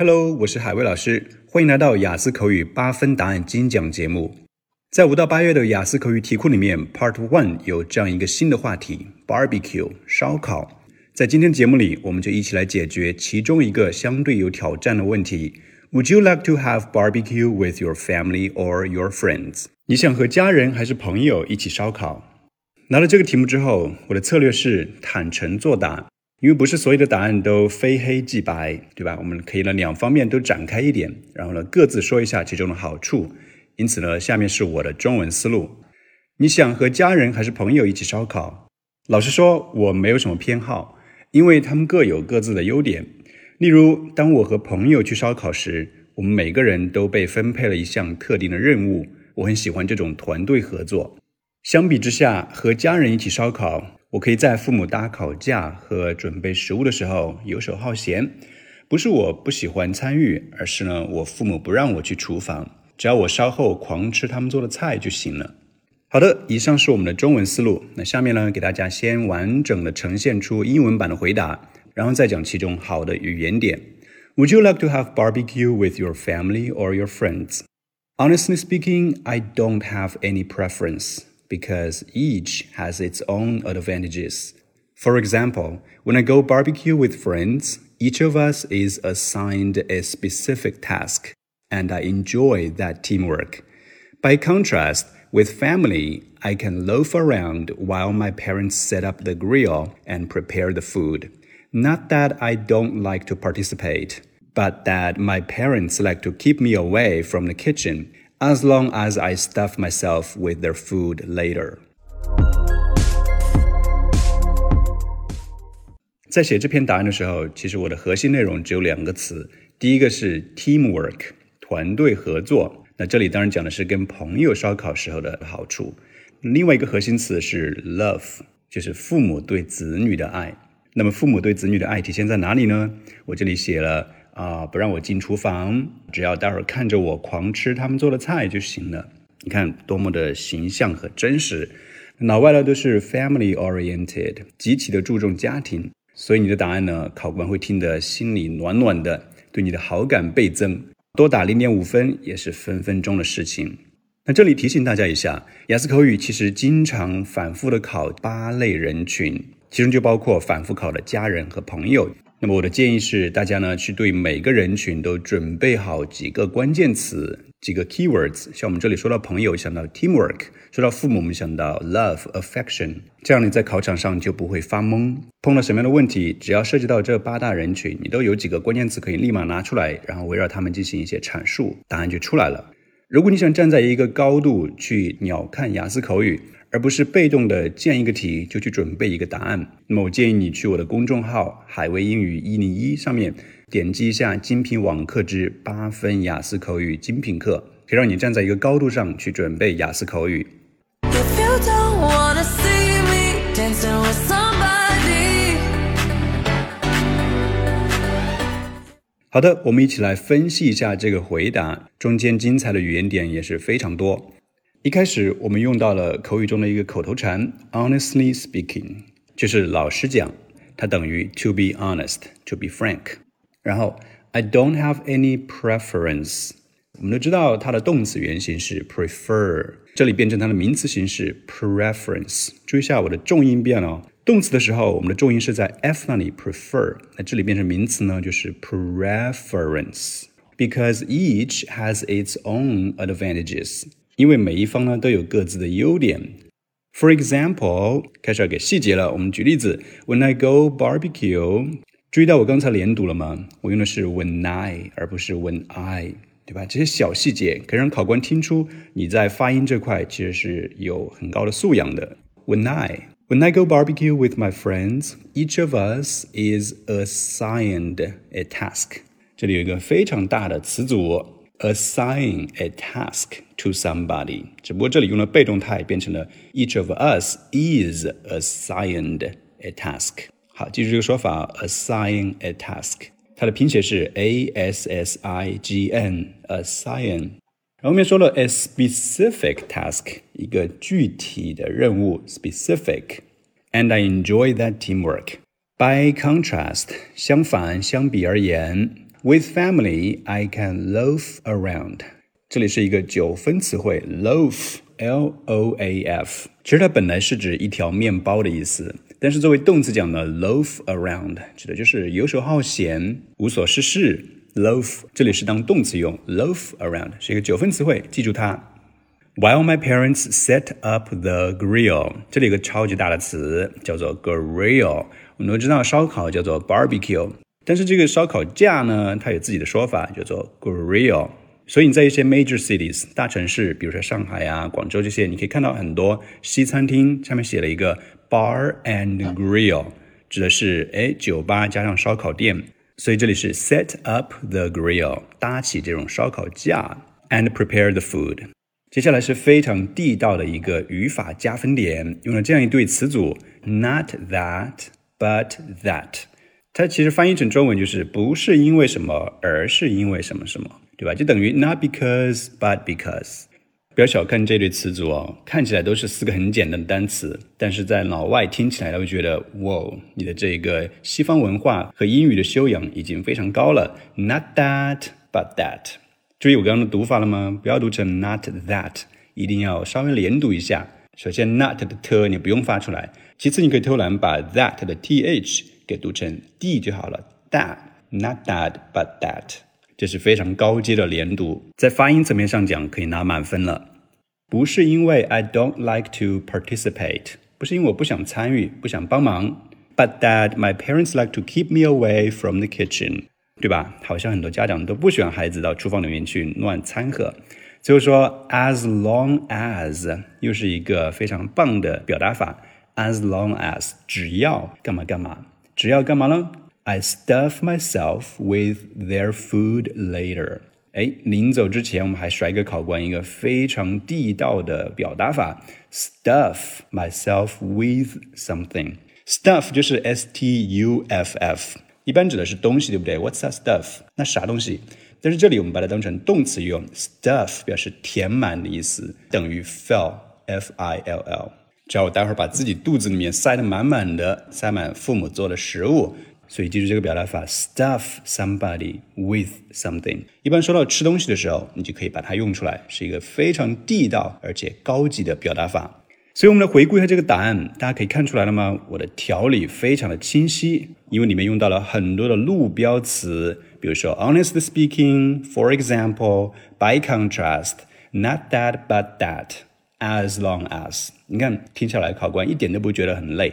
Hello，我是海威老师，欢迎来到雅思口语八分答案精讲节目。在五到八月的雅思口语题库里面，Part One 有这样一个新的话题：Barbecue 烧烤。在今天节目里，我们就一起来解决其中一个相对有挑战的问题：Would you like to have barbecue with your family or your friends？你想和家人还是朋友一起烧烤？拿了这个题目之后，我的策略是坦诚作答。因为不是所有的答案都非黑即白，对吧？我们可以呢两方面都展开一点，然后呢各自说一下其中的好处。因此呢，下面是我的中文思路。你想和家人还是朋友一起烧烤？老实说，我没有什么偏好，因为他们各有各自的优点。例如，当我和朋友去烧烤时，我们每个人都被分配了一项特定的任务，我很喜欢这种团队合作。相比之下，和家人一起烧烤。我可以在父母搭烤架和准备食物的时候游手好闲，不是我不喜欢参与，而是呢，我父母不让我去厨房，只要我稍后狂吃他们做的菜就行了。好的，以上是我们的中文思路。那下面呢，给大家先完整的呈现出英文版的回答，然后再讲其中好的语言点。Would you like to have barbecue with your family or your friends? Honestly speaking, I don't have any preference. Because each has its own advantages. For example, when I go barbecue with friends, each of us is assigned a specific task, and I enjoy that teamwork. By contrast, with family, I can loaf around while my parents set up the grill and prepare the food. Not that I don't like to participate, but that my parents like to keep me away from the kitchen as long as I stuff myself with their food later. 在写这篇答案的时候，其实我的核心内容只有两个词，第一个是 teamwork，团队合作。那这里当然讲的是跟朋友烧烤时候的好处。另外一个核心词是 love，就是父母对子女的爱。那么父母对子女的爱体现在哪里呢？我这里写了。啊，不让我进厨房，只要待会儿看着我狂吃他们做的菜就行了。你看多么的形象和真实。老外呢都是 family oriented，极其的注重家庭，所以你的答案呢，考官会听得心里暖暖的，对你的好感倍增，多打零点五分也是分分钟的事情。那这里提醒大家一下，雅思口语其实经常反复的考八类人群，其中就包括反复考的家人和朋友。那么我的建议是，大家呢去对每个人群都准备好几个关键词，几个 keywords。像我们这里说到朋友，想到 teamwork；说到父母，我们想到 love、affection。这样你在考场上就不会发懵。碰到什么样的问题，只要涉及到这八大人群，你都有几个关键词可以立马拿出来，然后围绕他们进行一些阐述，答案就出来了。如果你想站在一个高度去鸟瞰雅思口语，而不是被动的见一个题就去准备一个答案。那么我建议你去我的公众号“海威英语一零一”上面点击一下精品网课之八分雅思口语精品课，可以让你站在一个高度上去准备雅思口语。好的，我们一起来分析一下这个回答，中间精彩的语言点也是非常多。一开始我们用到了口语中的一个口头禅，honestly speaking，就是老实讲，它等于 to be honest，to be frank。然后 I don't have any preference，我们都知道它的动词原形是 prefer，这里变成它的名词形式 preference。注意一下我的重音变了，动词的时候我们的重音是在 f 那里 prefer，那这里变成名词呢就是 preference。Because each has its own advantages. 因为每一方呢都有各自的优点。For example，开始要给细节了。我们举例子，When I go barbecue，注意到我刚才连读了吗？我用的是 When I，而不是 When I，对吧？这些小细节可以让考官听出你在发音这块其实是有很高的素养的。When I，When I go barbecue with my friends，each of us is assigned a task。这里有一个非常大的词组。assign a task to somebody，只不过这里用了被动态，变成了 each of us is assigned a task。好，记住这个说法，assign a task，它的拼写是 a s s i g n，assign。后面说了 a specific task，一个具体的任务，specific，and I enjoy that teamwork。By contrast，相反，相比而言。 With family, I can loaf around。这里是一个九分词汇，loaf，l o a f。其实它本来是指一条面包的意思，但是作为动词讲呢，loaf around 指的就是游手好闲、无所事事。loaf 这里是当动词用，loaf around 是一个九分词汇，记住它。While my parents set up the grill，这里有个超级大的词叫做 grill。我们都知道烧烤叫做 barbecue，但是这个烧烤架呢，它有自己的说法，叫做 grill。所以你在一些 major cities 大城市，比如说上海啊、广州这些，你可以看到很多西餐厅上面写了一个 bar and grill，指的是哎酒吧加上烧烤店。所以这里是 set up the grill，搭起这种烧烤架，and prepare the food。接下来是非常地道的一个语法加分点，用了这样一对词组：not that but that。它其实翻译成中文就是不是因为什么，而是因为什么什么，对吧？就等于 not because but because。不要小看这对词组哦，看起来都是四个很简单的单词，但是在老外听起来他会觉得，哇，你的这个西方文化和英语的修养已经非常高了。Not that but that。注意我刚刚的读法了吗？不要读成 not that，一定要稍微连读一下。首先，not 的 t 你不用发出来。其次，你可以偷懒把 that 的 th 给读成 d 就好了。that，not that but that，这是非常高阶的连读，在发音层面上讲可以拿满分了。不是因为 I don't like to participate，不是因为我不想参与、不想帮忙，but that my parents like to keep me away from the kitchen。对吧？好像很多家长都不喜欢孩子到厨房里面去乱掺和。最后说，as long as 又是一个非常棒的表达法。as long as 只要干嘛干嘛，只要干嘛呢？I stuff myself with their food later。哎，临走之前，我们还甩给考官一个非常地道的表达法：stuff myself with something。stuff 就是 s t u f f。一般指的是东西，对不对？What's that stuff？那啥东西？但是这里我们把它当成动词用，stuff 表示填满的意思，等于 fill，f i l l。只要我待会儿把自己肚子里面塞得满满的，塞满父母做的食物，所以记住这个表达法：stuff somebody with something。一般说到吃东西的时候，你就可以把它用出来，是一个非常地道而且高级的表达法。所以，我们来回顾一下这个答案，大家可以看出来了吗？我的条理非常的清晰，因为里面用到了很多的路标词，比如说 honestly speaking, for example, by contrast, not that but that, as long as。你看，听下来考官一点都不觉得很累。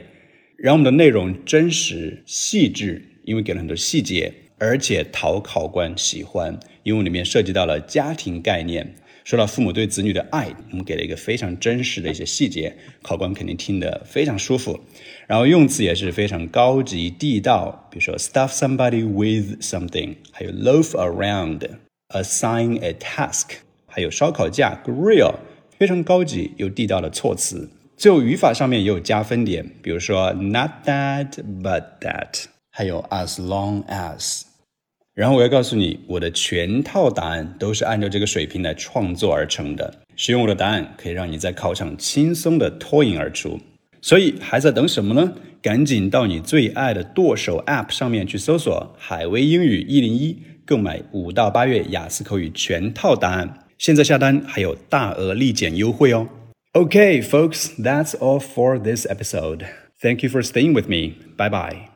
然后我们的内容真实细致，因为给了很多细节，而且讨考官喜欢，因为里面涉及到了家庭概念。说到父母对子女的爱，我们给了一个非常真实的一些细节，考官肯定听得非常舒服。然后用词也是非常高级地道，比如说 stuff somebody with something，还有 loaf around，assign a task，还有烧烤架 grill，非常高级又地道的措辞。最后语法上面也有加分点，比如说 not that but that，还有 as long as。然后我要告诉你，我的全套答案都是按照这个水平来创作而成的。使用我的答案，可以让你在考场轻松的脱颖而出。所以还在等什么呢？赶紧到你最爱的剁手 App 上面去搜索“海威英语一零一”，购买五到八月雅思口语全套答案。现在下单还有大额立减优惠哦。Okay, folks, that's all for this episode. Thank you for staying with me. Bye bye.